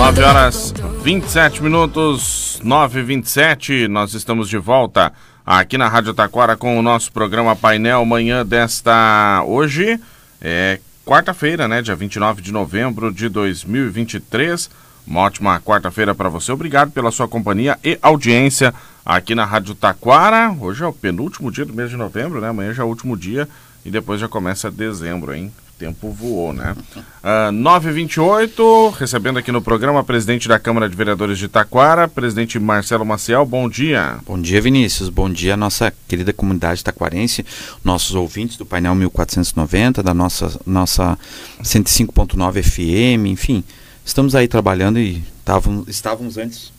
9 horas 27 minutos, 9 e 27 nós estamos de volta aqui na Rádio Taquara com o nosso programa Painel manhã desta hoje é quarta-feira, né, dia 29 de novembro de 2023. Uma ótima quarta-feira para você. Obrigado pela sua companhia e audiência aqui na Rádio Taquara. Hoje é o penúltimo dia do mês de novembro, né? Amanhã já é o último dia e depois já começa dezembro, hein? O tempo voou, né? Uh, 9h28, recebendo aqui no programa presidente da Câmara de Vereadores de Taquara, presidente Marcelo Maciel. Bom dia. Bom dia, Vinícius. Bom dia, nossa querida comunidade taquarense, nossos ouvintes do painel 1490, da nossa, nossa 105.9 FM, enfim. Estamos aí trabalhando e tavam, estávamos antes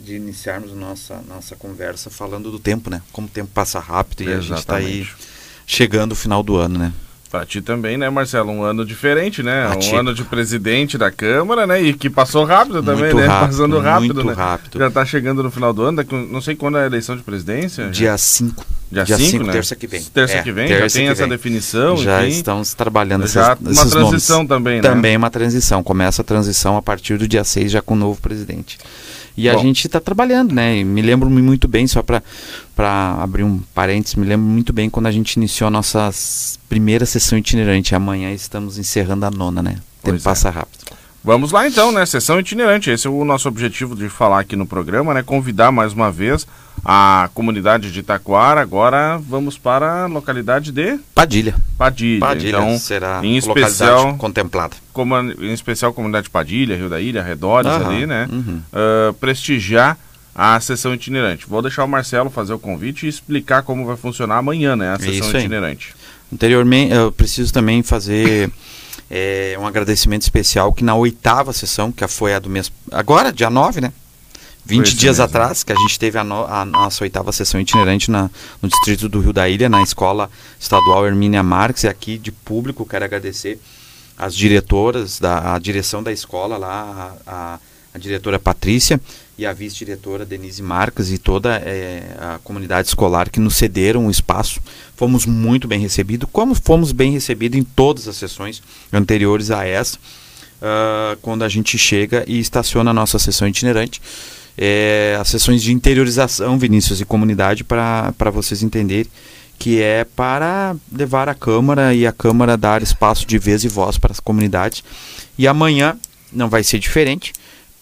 de iniciarmos nossa, nossa conversa falando do tempo, né? Como o tempo passa rápido e Exatamente. a gente está aí chegando o final do ano, né? Para ti também, né, Marcelo? Um ano diferente, né? um ti. ano de presidente da Câmara, né? E que passou rápido também, muito né? Rápido, Passando rápido, muito né? rápido. Já está chegando no final do ano, não sei quando é a eleição de presidência. Dia 5. Dia 5, né? terça que vem. Terça é, que vem, terça já tem essa vem. definição. Já enfim. estamos trabalhando já esses, Uma transição nomes. também, né? Também uma transição. Começa a transição a partir do dia 6, já com o novo presidente. E Bom. a gente está trabalhando, né? E me lembro muito bem, só para abrir um parênteses, me lembro muito bem quando a gente iniciou a nossa primeira sessão itinerante. Amanhã estamos encerrando a nona, né? O tempo é. passa rápido. Vamos lá então, né? Sessão itinerante. Esse é o nosso objetivo de falar aqui no programa, né? Convidar mais uma vez a comunidade de Itaquara. Agora vamos para a localidade de Padilha. Padilha. Padilha então, será em especial contemplada. Como, em especial comunidade Padilha, Rio da Ilha, arredores uhum, ali, né? Uhum. Uh, prestigiar a sessão itinerante. Vou deixar o Marcelo fazer o convite e explicar como vai funcionar amanhã, né? A sessão Isso itinerante. Anteriormente, eu preciso também fazer é, um agradecimento especial que na oitava sessão, que foi a do mês. Agora, dia 9, né? 20 dias mesmo. atrás, que a gente teve a, no, a, nossa oitava sessão itinerante na, no distrito do Rio da Ilha, na escola estadual Hermínia Marques, e aqui de público quero agradecer as diretoras, da, a direção da escola lá, a, a, a diretora Patrícia e a vice-diretora Denise Marques e toda é, a comunidade escolar que nos cederam o espaço. Fomos muito bem recebidos, como fomos bem recebidos em todas as sessões anteriores a essa, uh, quando a gente chega e estaciona a nossa sessão itinerante. É, as sessões de interiorização, Vinícius, e comunidade, para vocês entenderem que é para levar a Câmara e a Câmara dar espaço de vez e voz para as comunidades. E amanhã não vai ser diferente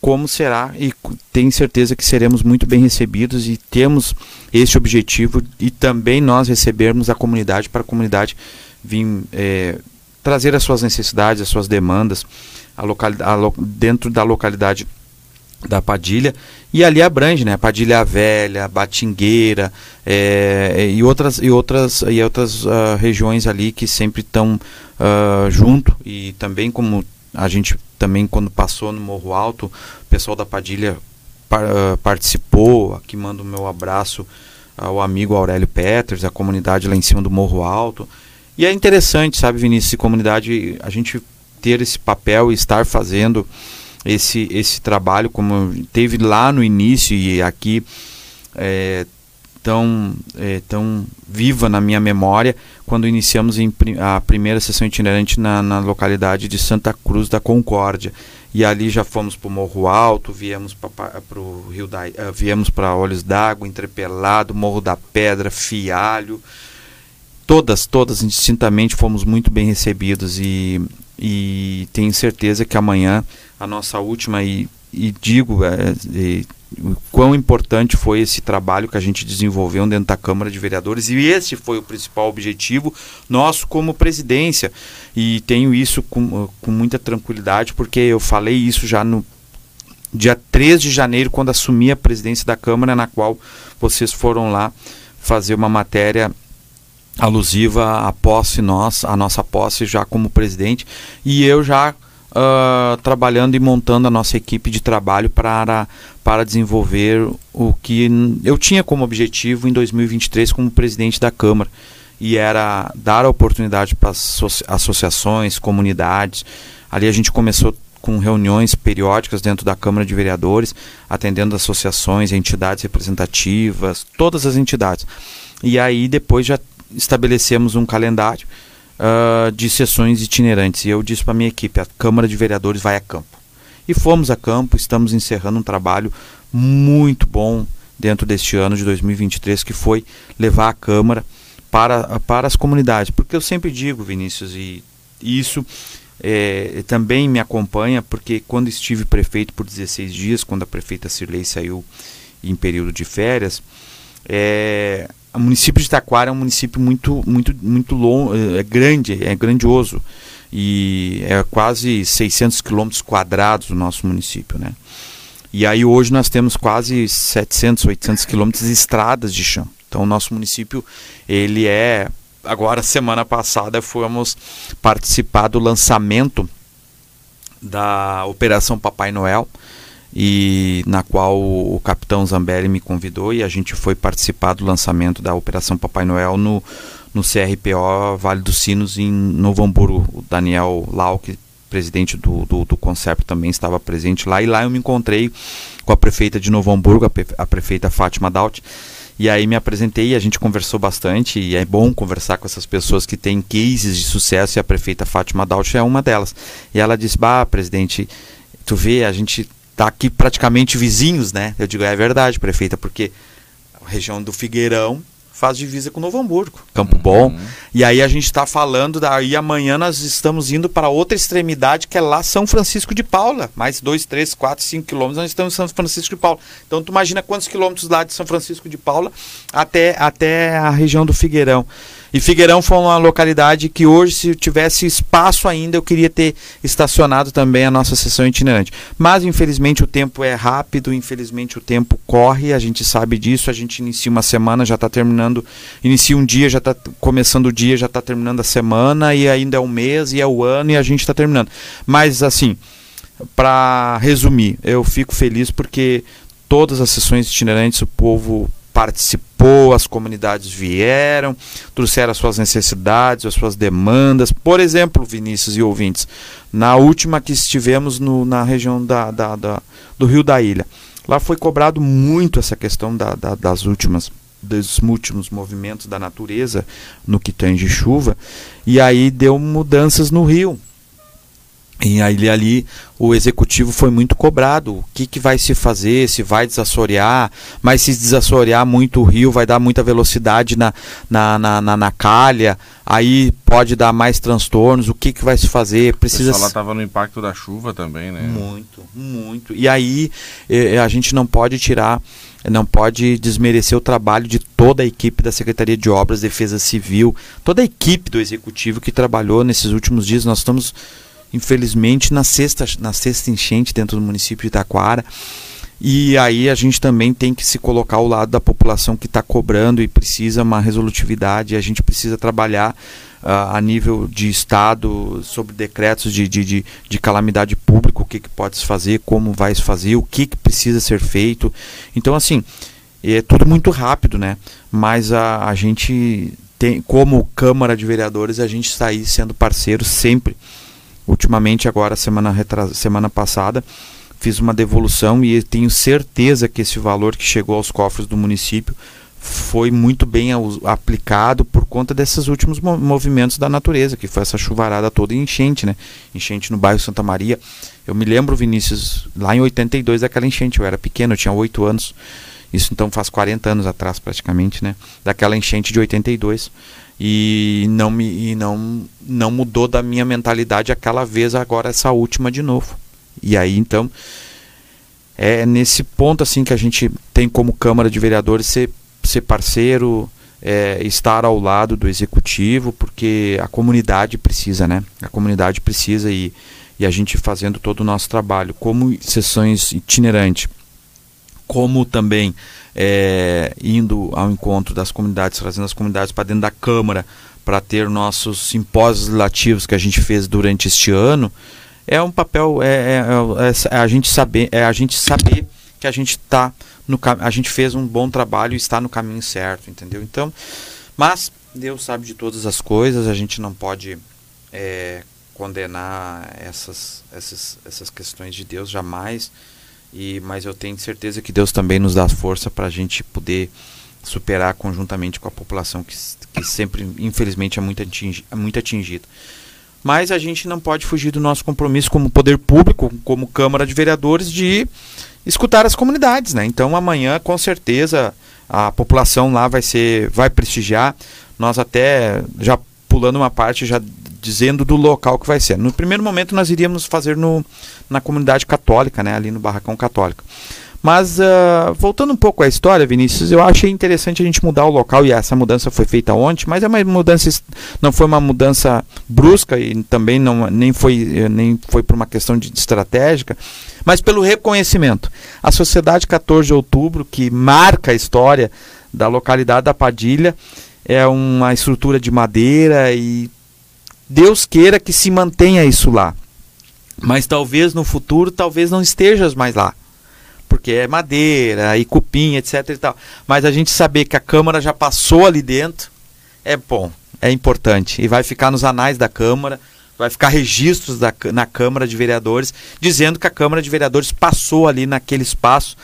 como será e tenho certeza que seremos muito bem recebidos e temos esse objetivo e também nós recebermos a comunidade para a comunidade vir é, trazer as suas necessidades, as suas demandas a local, a lo, dentro da localidade da Padilha e ali abrange, né? Padilha Velha, Batingueira é, e outras e outras e outras uh, regiões ali que sempre estão uh, junto e também como a gente também quando passou no Morro Alto, o pessoal da Padilha par, uh, participou. Aqui mando o meu abraço ao amigo Aurélio Peters, a comunidade lá em cima do Morro Alto. E é interessante, sabe, Vinícius, comunidade, a gente ter esse papel e estar fazendo esse, esse trabalho como teve lá no início e aqui é, tão, é, tão viva na minha memória quando iniciamos a primeira sessão itinerante na, na localidade de Santa Cruz da Concórdia. E ali já fomos para o Morro Alto, viemos para o Rio da, uh, viemos para Olhos d'Água, Entrepelado, Morro da Pedra, Fialho. Todas, todas indistintamente fomos muito bem recebidos e, e tenho certeza que amanhã a nossa última e, e digo é, o quão importante foi esse trabalho que a gente desenvolveu dentro da Câmara de Vereadores e esse foi o principal objetivo nosso como presidência. E tenho isso com, com muita tranquilidade porque eu falei isso já no dia 3 de janeiro quando assumi a presidência da Câmara na qual vocês foram lá fazer uma matéria alusiva à posse nós, a nossa posse já como presidente. E eu já uh, trabalhando e montando a nossa equipe de trabalho para, para desenvolver o que eu tinha como objetivo em 2023 como presidente da Câmara. E era dar a oportunidade para as associações, comunidades. Ali a gente começou com reuniões periódicas dentro da Câmara de Vereadores, atendendo associações, entidades representativas, todas as entidades. E aí depois já estabelecemos um calendário uh, de sessões itinerantes. E eu disse para minha equipe: a Câmara de Vereadores vai a campo. E fomos a campo, estamos encerrando um trabalho muito bom dentro deste ano de 2023, que foi levar a Câmara para, para as comunidades. Porque eu sempre digo, Vinícius, e isso é, também me acompanha, porque quando estive prefeito por 16 dias, quando a prefeita Cirlei saiu em período de férias, é, o município de Taquara é um município muito, muito, muito longo, é grande, é grandioso e é quase 600 quilômetros quadrados o nosso município, né? E aí hoje nós temos quase 700, 800 quilômetros de estradas de chão. Então o nosso município ele é agora semana passada fomos participar do lançamento da Operação Papai Noel e na qual o capitão Zambelli me convidou e a gente foi participar do lançamento da Operação Papai Noel no, no CRPO Vale dos Sinos em Novo Hamburgo. O Daniel Lauck, presidente do, do, do Concept, também estava presente lá e lá eu me encontrei com a prefeita de Novo Hamburgo, a, prefeita Fátima Daut. E aí me apresentei e a gente conversou bastante e é bom conversar com essas pessoas que têm cases de sucesso e a prefeita Fátima Daut é uma delas. E ela disse: "Bah, presidente, tu vê, a gente tá aqui praticamente vizinhos, né? Eu digo, é verdade, prefeita, porque a região do Figueirão faz divisa com Novo Hamburgo, Campo uhum. Bom. E aí a gente está falando, daí amanhã nós estamos indo para outra extremidade, que é lá São Francisco de Paula. Mais 2, 3, 4, 5 quilômetros, nós estamos em São Francisco de Paula. Então tu imagina quantos quilômetros lá de São Francisco de Paula até, até a região do Figueirão. E Figueirão foi uma localidade que hoje, se tivesse espaço ainda, eu queria ter estacionado também a nossa sessão itinerante. Mas, infelizmente, o tempo é rápido, infelizmente, o tempo corre, a gente sabe disso. A gente inicia uma semana, já está terminando, inicia um dia, já está começando o dia, já está terminando a semana, e ainda é um mês, e é o ano, e a gente está terminando. Mas, assim, para resumir, eu fico feliz porque todas as sessões itinerantes o povo participou, as comunidades vieram, trouxeram as suas necessidades, as suas demandas. Por exemplo, Vinícius e ouvintes, na última que estivemos no, na região da, da, da, do Rio da Ilha, lá foi cobrado muito essa questão da, da, das últimas dos últimos movimentos da natureza no que tange chuva e aí deu mudanças no rio e aí ali o executivo foi muito cobrado. O que, que vai se fazer? Se vai desassorear, mas se desassorear muito o rio, vai dar muita velocidade na, na, na, na, na calha, aí pode dar mais transtornos. O que, que vai se fazer? Precisa. Ela estava no impacto da chuva também, né? Muito, muito. E aí eh, a gente não pode tirar não pode desmerecer o trabalho de toda a equipe da Secretaria de Obras, Defesa Civil, toda a equipe do Executivo que trabalhou nesses últimos dias. Nós estamos infelizmente, na sexta, na sexta enchente dentro do município de Itaquara. E aí a gente também tem que se colocar ao lado da população que está cobrando e precisa uma resolutividade. A gente precisa trabalhar uh, a nível de Estado sobre decretos de, de, de, de calamidade pública, o que, que pode se fazer, como vai se fazer, o que, que precisa ser feito. Então, assim, é tudo muito rápido, né? Mas a, a gente tem, como Câmara de Vereadores, a gente está aí sendo parceiro sempre ultimamente agora semana retras... semana passada fiz uma devolução e tenho certeza que esse valor que chegou aos cofres do município foi muito bem aplicado por conta desses últimos movimentos da natureza, que foi essa chuvarada toda em enchente, né? Enchente no bairro Santa Maria. Eu me lembro, Vinícius, lá em 82 daquela enchente, eu era pequeno, eu tinha 8 anos. Isso então faz 40 anos atrás praticamente, né? Daquela enchente de 82 e não me e não não mudou da minha mentalidade aquela vez agora essa última de novo. E aí então é nesse ponto assim que a gente tem como câmara de vereadores ser ser parceiro é, estar ao lado do executivo porque a comunidade precisa né? A comunidade precisa e, e a gente fazendo todo o nosso trabalho. Como sessões itinerantes como também é, indo ao encontro das comunidades, trazendo as comunidades para dentro da Câmara para ter nossos simpósios legislativos que a gente fez durante este ano, é um papel, é, é, é, é a gente saber, é a gente saber que a gente está no a gente fez um bom trabalho e está no caminho certo, entendeu? Então, mas Deus sabe de todas as coisas, a gente não pode é, condenar essas, essas, essas questões de Deus jamais. E, mas eu tenho certeza que Deus também nos dá força para a gente poder superar conjuntamente com a população que, que sempre, infelizmente, é muito, atingi, é muito atingida. mas a gente não pode fugir do nosso compromisso como poder público, como Câmara de Vereadores, de escutar as comunidades, né? Então amanhã, com certeza, a população lá vai ser, vai prestigiar. Nós até já pulando uma parte já dizendo do local que vai ser. No primeiro momento nós iríamos fazer no, na comunidade católica, né, ali no barracão católico. Mas uh, voltando um pouco à história, Vinícius, eu achei interessante a gente mudar o local e essa mudança foi feita ontem, mas é uma mudança não foi uma mudança brusca e também não nem foi eh, nem foi por uma questão de, de estratégica, mas pelo reconhecimento. A Sociedade 14 de Outubro, que marca a história da localidade da Padilha, é uma estrutura de madeira e Deus queira que se mantenha isso lá. Mas talvez no futuro, talvez não estejas mais lá porque é madeira e cupim, etc e tal. Mas a gente saber que a Câmara já passou ali dentro é bom, é importante e vai ficar nos anais da Câmara, vai ficar registros da, na Câmara de Vereadores dizendo que a Câmara de Vereadores passou ali naquele espaço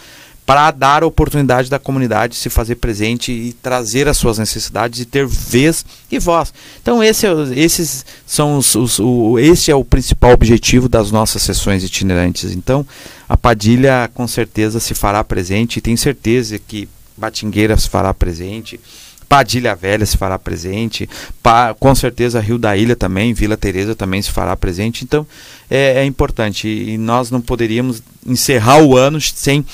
para dar a oportunidade da comunidade se fazer presente e trazer as suas necessidades e ter vez e voz. Então esse é, esses são os, os o, esse é o principal objetivo das nossas sessões itinerantes. Então a Padilha com certeza se fará presente e tenho certeza que Batingueira se fará presente. Padilha Velha se fará presente, pa, com certeza Rio da Ilha também, Vila Teresa também se fará presente. Então é, é importante e, nós não poderíamos encerrar o ano sem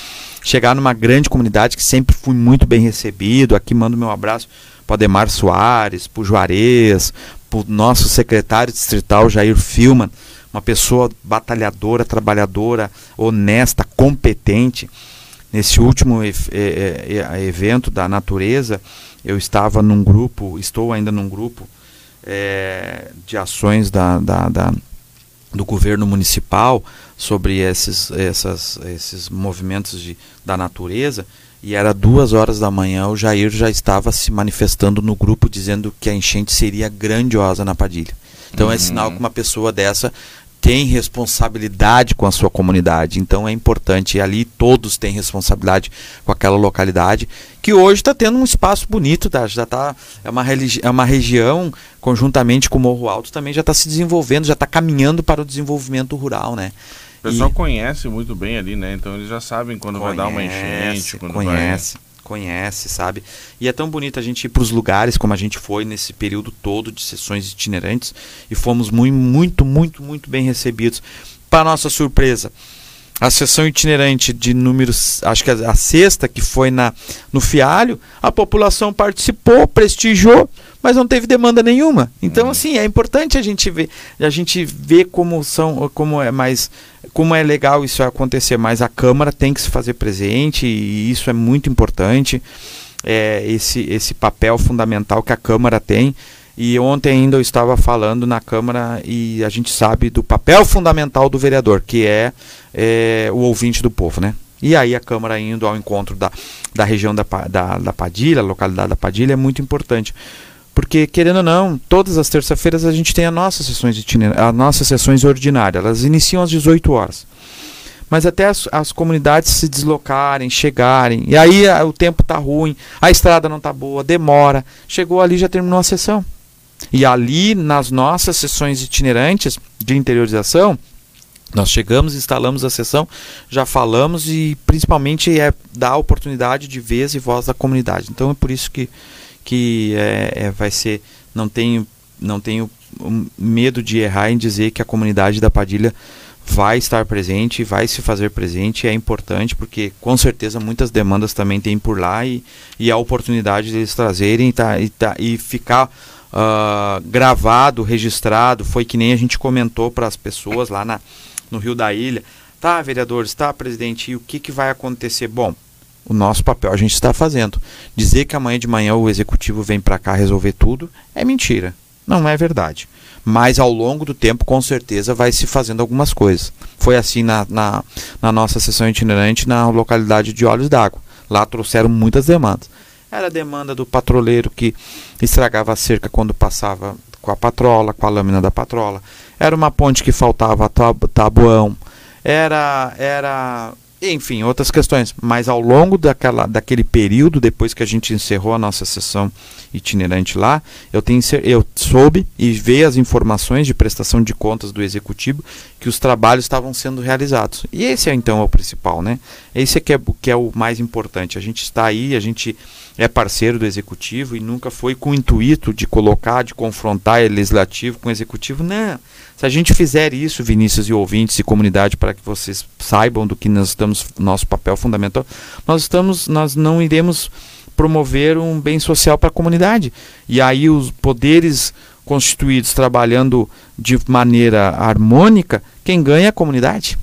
chegar numa grande comunidade que sempre fui muito bem recebido. Aqui mando meu abraço para Ademar Soares, para Juarez, para o nosso secretário distrital Jair Filman, uma pessoa batalhadora, trabalhadora, honesta, competente. Nesse último evento da natureza, eu estava num grupo, estou ainda num grupo é, de ações da, da, da do governo municipal sobre esses, essas, esses movimentos de, da natureza e era duas horas da manhã o Jair já estava se manifestando no grupo dizendo que a enchente seria grandiosa na Padilha. Então uhum. é sinal que uma pessoa dessa tem responsabilidade com a sua comunidade. Então é importante, e ali todos têm responsabilidade com aquela localidade, que hoje está tendo um espaço bonito, tá? já tá, é, uma é uma região, conjuntamente com o Morro Alto, também já está se desenvolvendo, já está caminhando para o desenvolvimento rural. Né? O pessoal e... conhece muito bem ali, né? Então eles já sabem quando conhece, vai dar uma enchente, quando conhece. Vai conhece, sabe? E é tão bonito a gente ir para os lugares como a gente foi nesse período todo de sessões itinerantes e fomos muito, muito, muito, muito bem recebidos. Para nossa surpresa, a sessão itinerante de números, acho que a, a sexta, que foi na no Fialho, a população participou, prestigiou, mas não teve demanda nenhuma. Então, uhum. assim, é importante a gente ver, a gente ver como são, como é mais, como é legal isso acontecer. Mas a Câmara tem que se fazer presente e isso é muito importante. É, esse, esse papel fundamental que a Câmara tem. E ontem ainda eu estava falando na Câmara e a gente sabe do papel fundamental do vereador, que é, é o ouvinte do povo, né? E aí a Câmara indo ao encontro da, da região da, da, da Padilha, localidade da Padilha, é muito importante. Porque, querendo ou não, todas as terças-feiras a gente tem as nossas sessões as nossas sessões ordinárias. Elas iniciam às 18 horas. Mas até as, as comunidades se deslocarem, chegarem. E aí a, o tempo está ruim, a estrada não está boa, demora. Chegou ali já terminou a sessão. E ali, nas nossas sessões itinerantes de interiorização, nós chegamos, instalamos a sessão, já falamos e principalmente é dar oportunidade de vez e voz da comunidade. Então é por isso que que é, é, vai ser. Não tenho, não tenho medo de errar em dizer que a comunidade da Padilha vai estar presente, vai se fazer presente, é importante porque com certeza muitas demandas também tem por lá e, e a oportunidade deles trazerem tá, e, tá, e ficar uh, gravado, registrado, foi que nem a gente comentou para as pessoas lá na, no Rio da Ilha. Tá, vereadores, tá, presidente, e o que, que vai acontecer? Bom, o nosso papel a gente está fazendo. Dizer que amanhã de manhã o executivo vem para cá resolver tudo é mentira. Não é verdade. Mas ao longo do tempo, com certeza, vai se fazendo algumas coisas. Foi assim na, na, na nossa sessão itinerante na localidade de Olhos d'Água. Lá trouxeram muitas demandas. Era a demanda do patroleiro que estragava a cerca quando passava com a patrola, com a lâmina da patrola. Era uma ponte que faltava tabuão. Era, era enfim, outras questões. Mas ao longo daquela, daquele período, depois que a gente encerrou a nossa sessão itinerante lá, eu, tenho, eu soube e vi as informações de prestação de contas do executivo que os trabalhos estavam sendo realizados. E esse é então o principal, né? Esse é que é, que é o mais importante. A gente está aí, a gente é parceiro do executivo e nunca foi com o intuito de colocar, de confrontar o legislativo com o executivo. Não. Se a gente fizer isso, Vinícius e ouvintes e comunidade, para que vocês saibam do que nós estamos, nosso papel fundamental, nós estamos, nós não iremos promover um bem social para a comunidade. E aí os poderes constituídos trabalhando de maneira harmônica, quem ganha é a comunidade.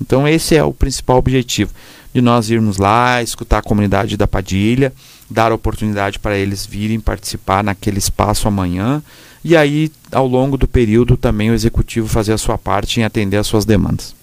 Então esse é o principal objetivo de nós irmos lá, escutar a comunidade da Padilha, dar oportunidade para eles virem participar naquele espaço amanhã e aí ao longo do período também o executivo fazer a sua parte em atender as suas demandas.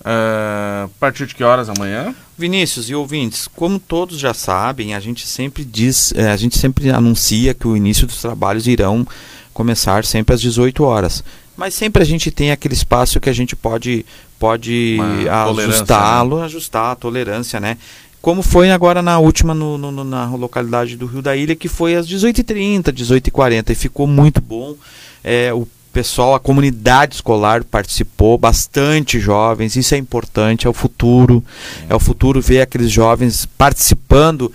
Uh, a partir de que horas amanhã? Vinícius e ouvintes, como todos já sabem, a gente sempre diz, eh, a gente sempre anuncia que o início dos trabalhos irão começar sempre às 18 horas. Mas sempre a gente tem aquele espaço que a gente pode pode ajustá-lo, né? ajustar a tolerância, né? Como foi agora na última, no, no, na localidade do Rio da Ilha, que foi às 18h30, 18h40, e ficou muito bom. É, o pessoal, a comunidade escolar participou, bastante jovens, isso é importante, é o futuro. É o futuro ver aqueles jovens participando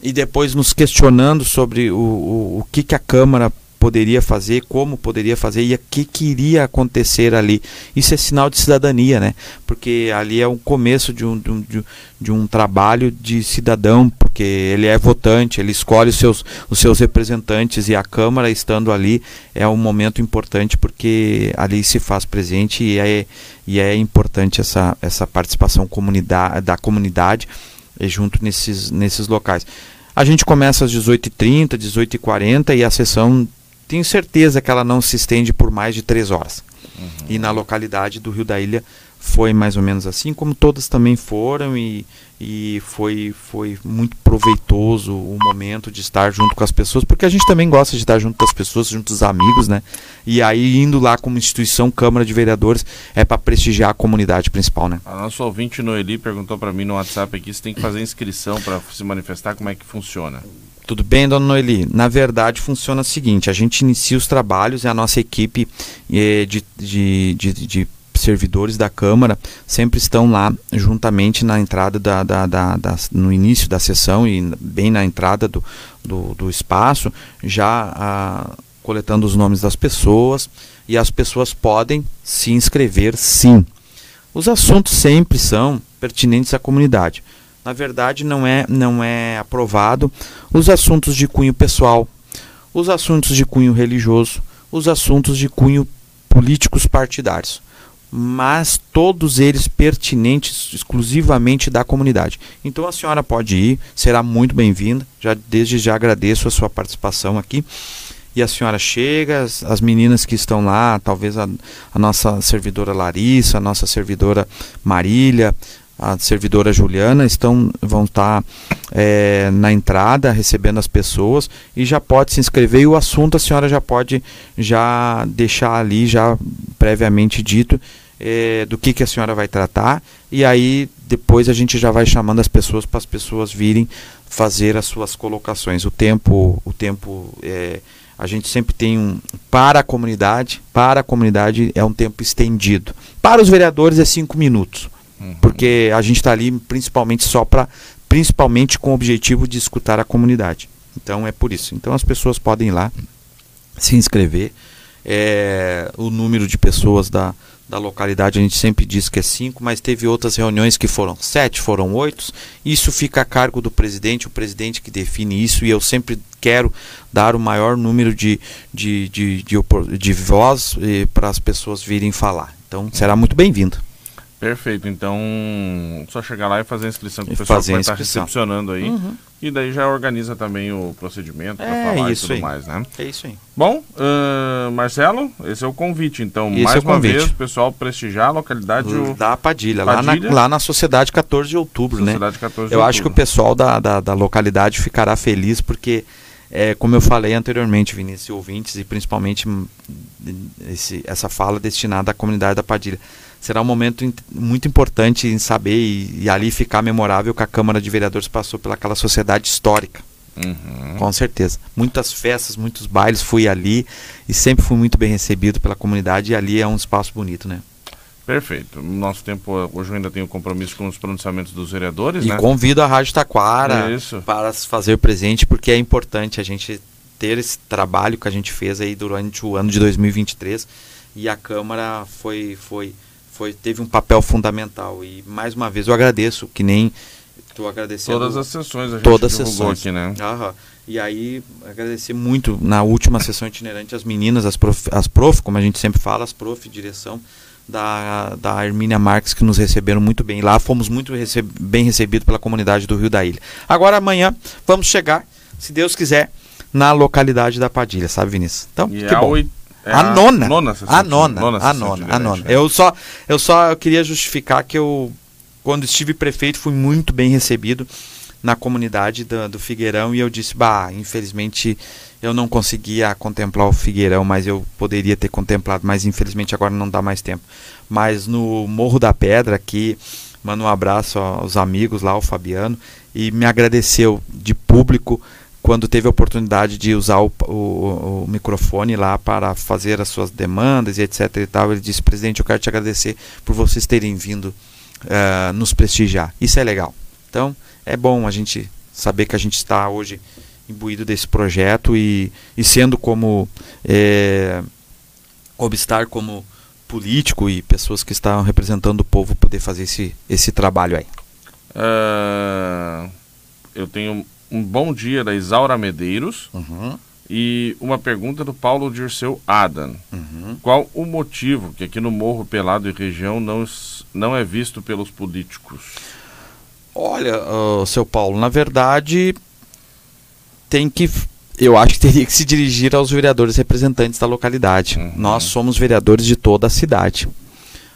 e depois nos questionando sobre o, o, o que, que a Câmara poderia fazer, como poderia fazer e o que, que iria acontecer ali. Isso é sinal de cidadania, né? Porque ali é um começo de um, de um, de um trabalho de cidadão, porque ele é votante, ele escolhe os seus, os seus representantes e a Câmara estando ali é um momento importante porque ali se faz presente e é, e é importante essa, essa participação comunidade, da comunidade junto nesses, nesses locais. A gente começa às 18h30, 18h40 e a sessão tenho certeza que ela não se estende por mais de três horas. Uhum. E na localidade do Rio da Ilha foi mais ou menos assim, como todas também foram, e, e foi, foi muito proveitoso o momento de estar junto com as pessoas, porque a gente também gosta de estar junto com as pessoas, junto dos amigos, né? E aí, indo lá como instituição, Câmara de Vereadores, é para prestigiar a comunidade principal, né? A nossa ouvinte Noeli perguntou para mim no WhatsApp aqui se tem que fazer inscrição para se manifestar, como é que funciona? Tudo bem, dona Noeli? Na verdade, funciona o seguinte: a gente inicia os trabalhos e a nossa equipe eh, de, de, de, de, servidores da Câmara sempre estão lá juntamente na entrada da, da, da, da, no início da sessão e bem na entrada do, do, do espaço, já ah, coletando os nomes das pessoas e as pessoas podem se inscrever sim. Os assuntos sempre são pertinentes à comunidade na verdade não é, não é aprovado os assuntos de cunho pessoal, os assuntos de cunho religioso, os assuntos de cunho políticos partidários, mas todos eles pertinentes exclusivamente da comunidade. Então a senhora pode ir, será muito bem-vinda. Já desde já agradeço a sua participação aqui. E a senhora chega, as, as meninas que estão lá, talvez a, a nossa servidora Larissa, a nossa servidora Marília, a servidora Juliana estão, vão estar é, na entrada recebendo as pessoas e já pode se inscrever e o assunto a senhora já pode já deixar ali já previamente dito é, do que, que a senhora vai tratar e aí depois a gente já vai chamando as pessoas para as pessoas virem fazer as suas colocações. O tempo o tempo é, a gente sempre tem um para a comunidade para a comunidade é um tempo estendido. Para os vereadores é cinco minutos Porque a gente está ali principalmente só para, principalmente com o objetivo de escutar a comunidade. Então é por isso. Então as pessoas podem ir lá se inscrever. É, o número de pessoas da, da localidade a gente sempre diz que é cinco, mas teve outras reuniões que foram sete, foram oito. Isso fica a cargo do presidente, o presidente que define isso, e eu sempre quero dar o maior número de, de, de, de, de voz eh, para as pessoas virem falar. Então será muito bem-vindo. Perfeito, então só chegar lá e fazer a inscrição que o pessoal vai estar recepcionando aí. Uhum. E daí já organiza também o procedimento para é falar e tudo aí. mais, né? É isso aí. Bom, uh, Marcelo, esse é o convite. Então, esse mais é uma convite. vez, o pessoal prestigiar a localidade da Padilha, Padilha. Lá, na, lá na Sociedade 14 de Outubro, Sociedade né? 14 de eu outubro. acho que o pessoal da, da, da localidade ficará feliz porque é, como eu falei anteriormente, Vinícius e ouvintes, e principalmente esse, essa fala destinada à comunidade da Padilha será um momento muito importante em saber e, e, ali ficar memorável que a Câmara de Vereadores passou pelaquela sociedade histórica. Uhum. Com certeza. Muitas festas, muitos bailes, fui ali e sempre fui muito bem recebido pela comunidade e ali é um espaço bonito, né? Perfeito. No nosso tempo, hoje eu ainda tenho compromisso com os pronunciamentos dos vereadores, e né? convido a Rádio Taquara Isso. para se fazer presente, porque é importante a gente ter esse trabalho que a gente fez aí durante o ano de 2023 e a Câmara foi, foi, foi teve um papel fundamental e mais uma vez eu agradeço que nem estou agradecendo todas as sessões a gente todas as sessões aqui, né? Aham. E aí agradecer muito na última sessão itinerante as meninas, as prof, as prof, como a gente sempre fala, as prof direção da, da Hermínia Marques que nos receberam muito bem. Lá fomos muito receb bem recebidos pela comunidade do Rio da Ilha. Agora amanhã vamos chegar, se Deus quiser, na localidade da Padilha, sabe, Vinícius? Então, e que é bom. É a, nona. nona a nona. nona a nona. A nona. Eu só, eu só queria justificar que eu, quando estive prefeito, fui muito bem recebido na comunidade do, do Figueirão e eu disse, bah, infelizmente eu não conseguia contemplar o Figueirão, mas eu poderia ter contemplado, mas infelizmente agora não dá mais tempo. Mas no Morro da Pedra aqui, mando um abraço aos amigos lá, o Fabiano, e me agradeceu de público quando teve a oportunidade de usar o, o, o, microfone lá para fazer as suas demandas e etc e tal, ele disse, presidente, eu quero te agradecer por vocês terem vindo uh, nos prestigiar. Isso é legal. Então, é bom a gente saber que a gente está hoje imbuído desse projeto e, e sendo como é, obstar como político e pessoas que estão representando o povo poder fazer esse, esse trabalho aí. Uh, eu tenho um bom dia da Isaura Medeiros uhum. e uma pergunta do Paulo Dirceu Adam. Uhum. Qual o motivo que aqui no Morro Pelado e região não, não é visto pelos políticos? Olha, uh, seu Paulo, na verdade tem que eu acho que teria que se dirigir aos vereadores representantes da localidade. Uhum. Nós somos vereadores de toda a cidade.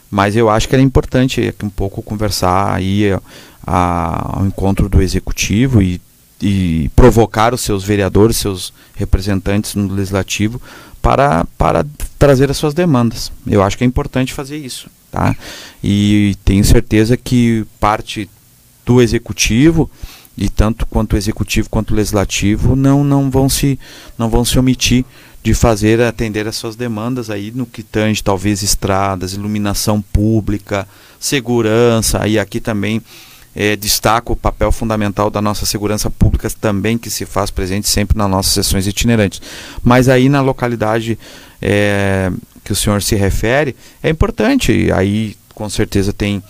Mas eu acho que era importante um pouco conversar aí ao encontro do executivo e e provocar os seus vereadores, seus representantes no legislativo para, para trazer as suas demandas. Eu acho que é importante fazer isso, tá? E tenho certeza que parte do executivo e tanto quanto o executivo quanto o legislativo não não vão se não vão se omitir de fazer atender as suas demandas aí no que tange talvez estradas, iluminação pública, segurança e aqui também é, destaco o papel fundamental da nossa segurança pública também, que se faz presente sempre nas nossas sessões itinerantes. Mas aí na localidade é, que o senhor se refere, é importante. Aí com certeza tem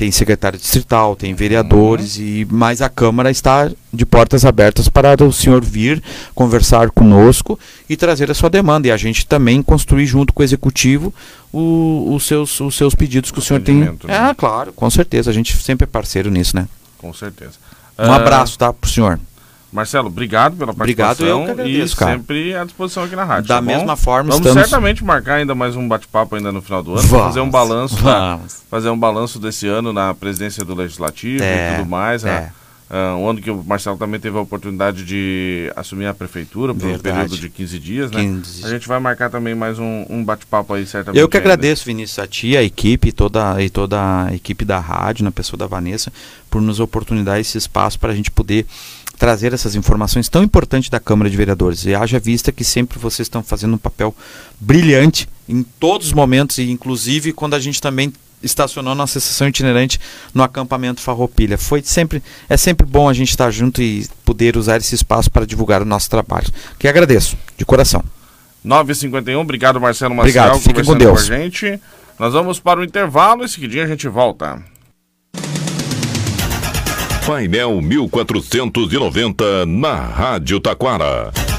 tem secretário distrital, tem vereadores uhum. e mas a Câmara está de portas abertas para o senhor vir conversar conosco e trazer a sua demanda e a gente também construir junto com o executivo o, os, seus, os seus pedidos que o, o senhor tem. Né? Ah, claro, com certeza, a gente sempre é parceiro nisso, né? Com certeza. Um uh, abraço, tá, pro senhor. Marcelo, obrigado pela participação. Obrigado, eu agradeço, e cara. sempre à disposição aqui na rádio. Da tá mesma forma, Vamos estamos... certamente marcar ainda mais um bate-papo ainda no final do ano, vamos, fazer um balanço, fazer um balanço desse ano na presidência do legislativo é, e tudo mais. É. Né? Uh, um ano que o Marcelo também teve a oportunidade de assumir a prefeitura por Verdade. um período de 15 dias, né? 15. A gente vai marcar também mais um, um bate-papo aí, certamente. Eu que ainda. agradeço, Vinícius, a ti, a equipe toda, e toda a equipe da rádio, na pessoa da Vanessa, por nos oportunizar esse espaço para a gente poder trazer essas informações tão importantes da Câmara de Vereadores. E haja vista que sempre vocês estão fazendo um papel brilhante em todos os momentos, e inclusive quando a gente também estacionou nossa sessão itinerante no acampamento Farroupilha. Foi sempre é sempre bom a gente estar junto e poder usar esse espaço para divulgar o nosso trabalho. Que agradeço de coração. 951, obrigado Marcelo Marcel, obrigado, fique com Deus. com. Nós vamos para o intervalo e seguidinho a gente volta. Painel 1490 na Rádio Taquara.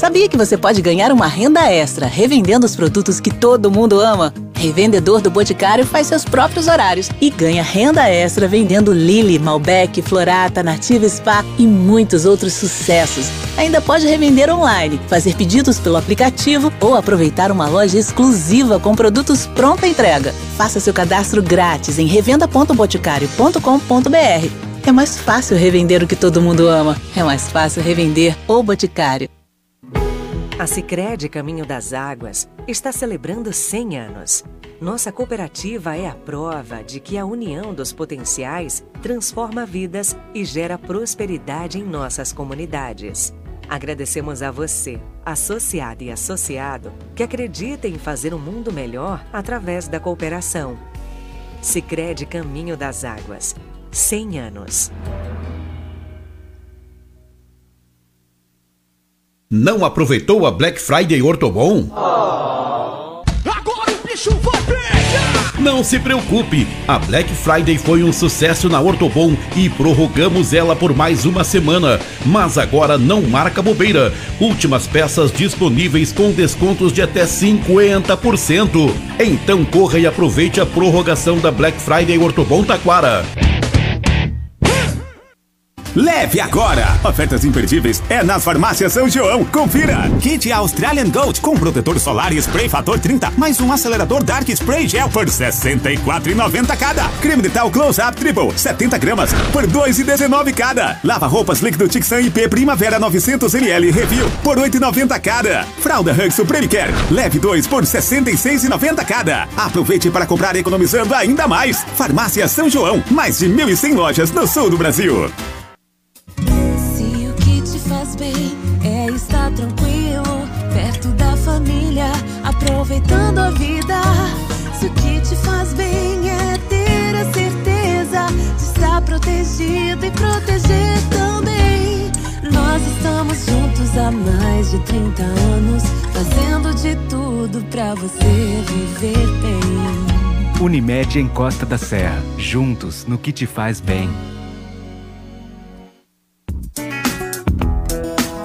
Sabia que você pode ganhar uma renda extra revendendo os produtos que todo mundo ama? Revendedor do Boticário faz seus próprios horários e ganha renda extra vendendo Lily, Malbec, Florata, Nativa Spa e muitos outros sucessos. Ainda pode revender online, fazer pedidos pelo aplicativo ou aproveitar uma loja exclusiva com produtos pronta entrega. Faça seu cadastro grátis em revenda.boticário.com.br. É mais fácil revender o que todo mundo ama. É mais fácil revender o Boticário. A Sicredi Caminho das Águas está celebrando 100 anos. Nossa cooperativa é a prova de que a união dos potenciais transforma vidas e gera prosperidade em nossas comunidades. Agradecemos a você, associado e associado, que acredita em fazer um mundo melhor através da cooperação. Sicredi Caminho das Águas. 100 anos. Não aproveitou a Black Friday Ortobon? Agora o bicho vai pegar! Não se preocupe, a Black Friday foi um sucesso na Ortobon e prorrogamos ela por mais uma semana. Mas agora não marca bobeira. Últimas peças disponíveis com descontos de até 50%. Então corra e aproveite a prorrogação da Black Friday Ortobon Taquara. Leve agora! Ofertas imperdíveis é nas farmácias São João. Confira! Kit Australian Gold com protetor solar e spray fator 30, mais um acelerador Dark Spray Gel por R$ 64,90 cada. Creme dental Close Up Triple, 70 gramas por R$ 2,19 cada. Lava roupas líquido Tixan IP Primavera 900ml Review por R$ 8,90 cada. Fralda Hug Supreme Care, leve 2 por R$ 66,90 cada. Aproveite para comprar economizando ainda mais. Farmácia São João, mais de 1.100 lojas no sul do Brasil. Bem é estar tranquilo, perto da família, aproveitando a vida. Se o que te faz bem é ter a certeza de estar protegido e proteger também. Nós estamos juntos há mais de 30 anos, fazendo de tudo pra você viver bem. Unimed em Costa da Serra, juntos no que te faz bem.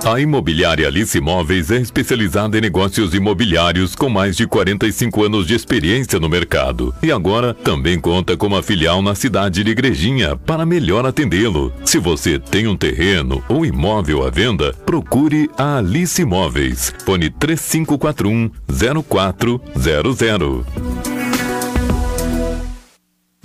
A Imobiliária Alice Imóveis é especializada em negócios imobiliários com mais de 45 anos de experiência no mercado. E agora também conta com uma filial na cidade de Igrejinha para melhor atendê-lo. Se você tem um terreno ou imóvel à venda, procure a Alice Imóveis. Fone 3541 0400.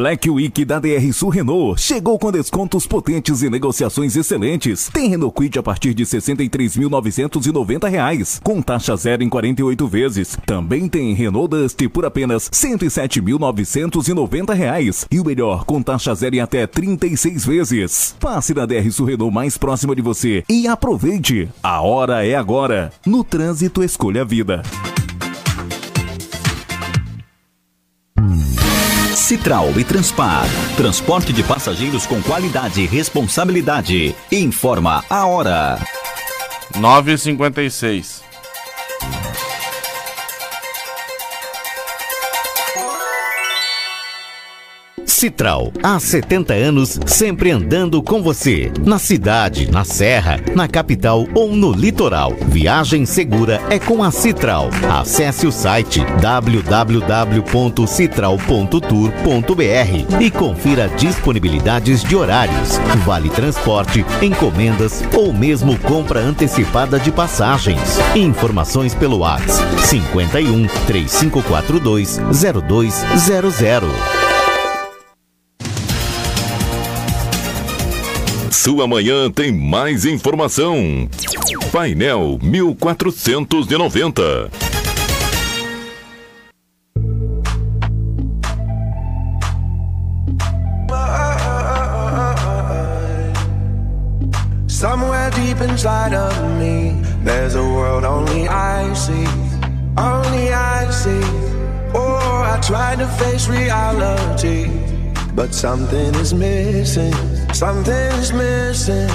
Black Week da DR Sul Renault chegou com descontos potentes e negociações excelentes. Tem Renault Kwid a partir de R$ 63.990, com taxa zero em 48 vezes. Também tem Renault Duster por apenas R$ 107.990 e o melhor com taxa zero em até 36 vezes. Passe na DR Sul Renault mais próxima de você e aproveite. A hora é agora. No trânsito escolha a vida. Citral e Transpar. Transporte de passageiros com qualidade e responsabilidade. Informa a hora. 9h56. Citral, há 70 anos, sempre andando com você. Na cidade, na serra, na capital ou no litoral. Viagem segura é com a Citral. Acesse o site www.citral.tour.br e confira disponibilidades de horários, vale transporte, encomendas ou mesmo compra antecipada de passagens. Informações pelo WhatsApp 51 3542 0200. Sua manhã tem mais informação. Painel 1490. Somewhere deep inside of me, there's a world only I see. Only I see. Oh, I try to face reality, but something is missing. Something's missing.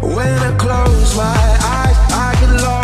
When I close my eyes, I get lost